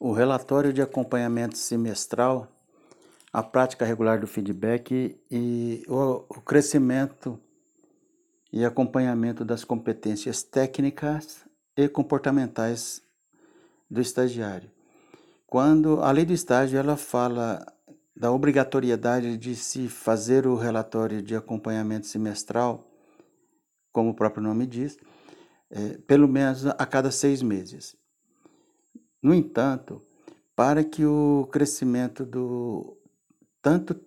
o relatório de acompanhamento semestral, a prática regular do feedback e o, crescimento e acompanhamento das competências técnicas e comportamentais do estagiário. Quando a lei do estágio ela fala da obrigatoriedade de se fazer o relatório de acompanhamento semestral, como o próprio nome diz, é, pelo menos a cada seis meses. No entanto, para que o crescimento do tanto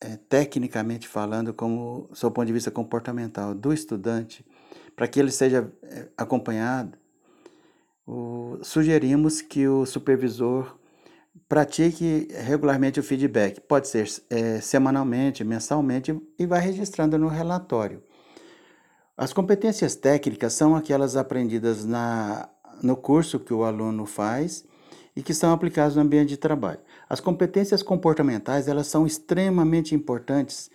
é, tecnicamente falando como do ponto de vista comportamental do estudante, para que ele seja é, acompanhado, o, sugerimos que o supervisor pratique regularmente o feedback, pode ser é, semanalmente, mensalmente e vai registrando no relatório. As competências técnicas são aquelas aprendidas na, no curso que o aluno faz e que são aplicadas no ambiente de trabalho. As competências comportamentais elas são extremamente importantes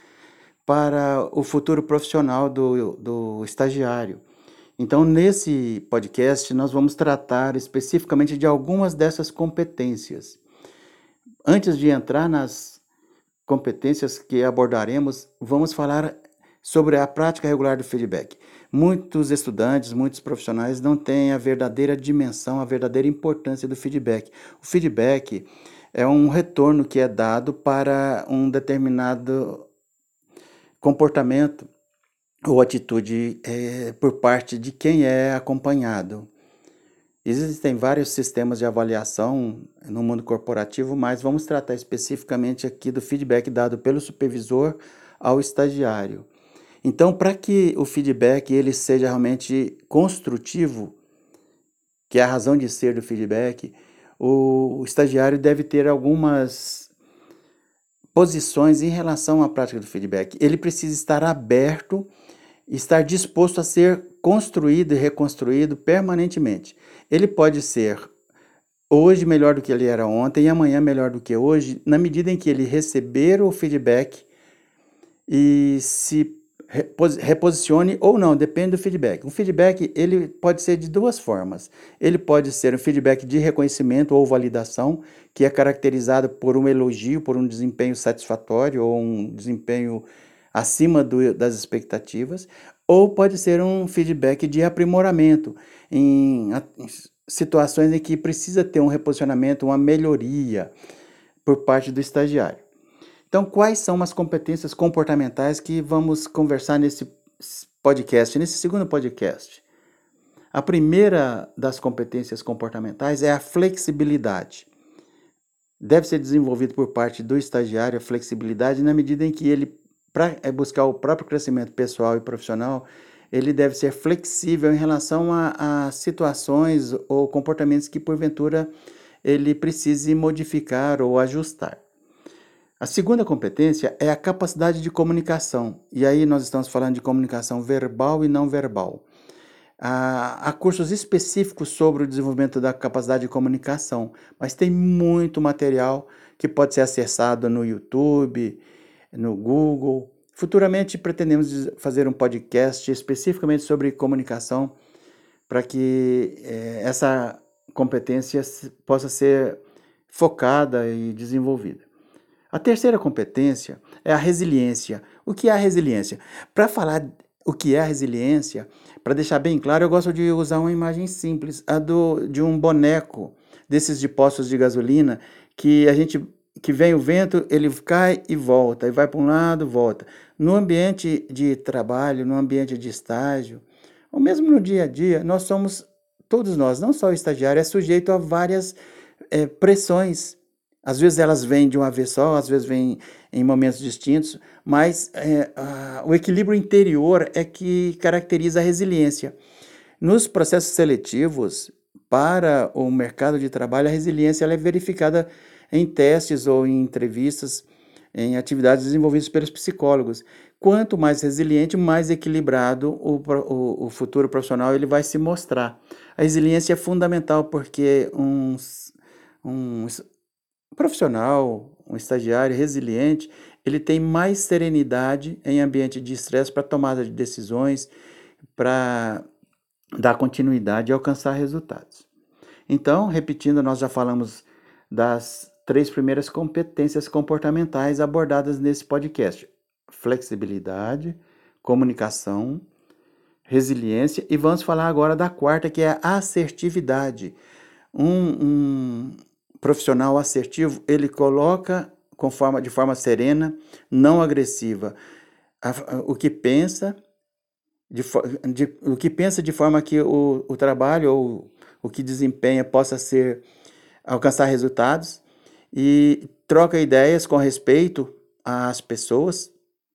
para o futuro profissional do, do estagiário. Então, nesse podcast, nós vamos tratar especificamente de algumas dessas competências. Antes de entrar nas competências que abordaremos, vamos falar sobre a prática regular do feedback. Muitos estudantes, muitos profissionais não têm a verdadeira dimensão, a verdadeira importância do feedback. O feedback é um retorno que é dado para um determinado comportamento ou atitude é, por parte de quem é acompanhado. Existem vários sistemas de avaliação no mundo corporativo, mas vamos tratar especificamente aqui do feedback dado pelo supervisor ao estagiário. Então, para que o feedback ele seja realmente construtivo, que é a razão de ser do feedback, o estagiário deve ter algumas posições em relação à prática do feedback. Ele precisa estar aberto, estar disposto a ser construído e reconstruído permanentemente. Ele pode ser hoje melhor do que ele era ontem e amanhã melhor do que hoje, na medida em que ele receber o feedback e se reposicione ou não, depende do feedback. Um feedback ele pode ser de duas formas. Ele pode ser um feedback de reconhecimento ou validação, que é caracterizado por um elogio, por um desempenho satisfatório ou um desempenho acima do, das expectativas, ou pode ser um feedback de aprimoramento em, em situações em que precisa ter um reposicionamento, uma melhoria por parte do estagiário. Então, quais são as competências comportamentais que vamos conversar nesse podcast, nesse segundo podcast? A primeira das competências comportamentais é a flexibilidade. Deve ser desenvolvido por parte do estagiário a flexibilidade na medida em que ele, para é, buscar o próprio crescimento pessoal e profissional, ele deve ser flexível em relação a, a situações ou comportamentos que, porventura, ele precise modificar ou ajustar. A segunda competência é a capacidade de comunicação. E aí nós estamos falando de comunicação verbal e não verbal. Há, cursos específicos sobre o desenvolvimento da capacidade de comunicação, mas tem muito material que pode ser acessado no YouTube, no Google. Futuramente pretendemos fazer um podcast especificamente sobre comunicação para que eh, essa competência possa ser focada e desenvolvida. A terceira competência é a resiliência. O que é a resiliência? Para falar o que é a resiliência, para deixar bem claro, eu gosto de usar uma imagem simples, a do, de um boneco desses de postos de gasolina, que a gente que vem o vento, ele cai e volta, e vai para um lado, volta. No ambiente de trabalho, no ambiente de estágio, ou mesmo no dia a dia, nós somos, todos nós, não só o estagiário, é sujeito a várias é, pressões às vezes elas vêm de uma vez só, às vezes vêm em momentos distintos, mas é, a, o equilíbrio interior é que caracteriza a resiliência. Nos processos seletivos para o mercado de trabalho, a resiliência é verificada em testes ou em entrevistas, em atividades desenvolvidas pelos psicólogos. Quanto mais resiliente, mais equilibrado o, o, o futuro profissional ele vai se mostrar. A resiliência é fundamental porque um, um um profissional, um estagiário resiliente, ele tem mais serenidade em ambiente de estresse para tomada de decisões, para dar continuidade e alcançar resultados. Então, repetindo, nós já falamos das três primeiras competências comportamentais abordadas nesse podcast: flexibilidade, comunicação, resiliência, e vamos falar agora da quarta, que é a assertividade. Um, um profissional assertivo, ele coloca de forma serena, não agressiva, o que pensa, de, de, o que pensa de forma que o, o trabalho ou o que desempenha possa ser alcançar resultados e troca ideias com respeito às pessoas,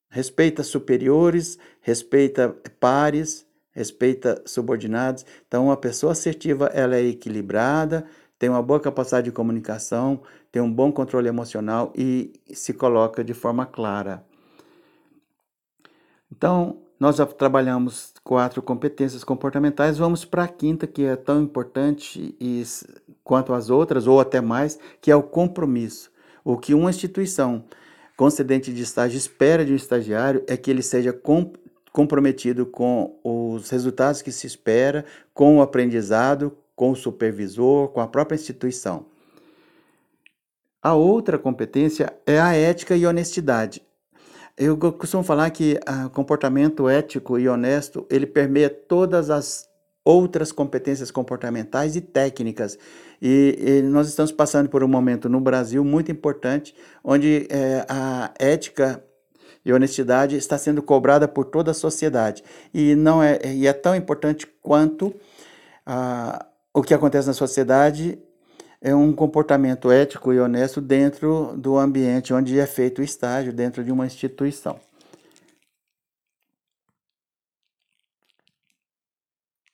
respeita superiores, respeita pares, respeita subordinados. Então, uma pessoa assertiva, ela é equilibrada, tem uma boa capacidade de comunicação, tem um bom controle emocional e se coloca de forma clara. Então, nós já trabalhamos quatro competências comportamentais, vamos para a quinta, que é tão importante e, quanto as outras, ou até mais, que é o compromisso. O que uma instituição concedente de estágio espera de um estagiário é que ele seja com, comprometido com os resultados que se espera, com o aprendizado, com o supervisor, com a própria instituição. A outra competência é a ética e honestidade. Eu costumo falar que o comportamento ético e honesto, ele permeia todas as outras competências comportamentais e técnicas. E, e nós estamos passando por um momento no Brasil muito importante, onde é, a ética e honestidade está sendo cobrada por toda a sociedade. E, não é, e é tão importante quanto a, o que acontece na sociedade é um comportamento ético e honesto dentro do ambiente onde é feito o estágio, dentro de uma instituição.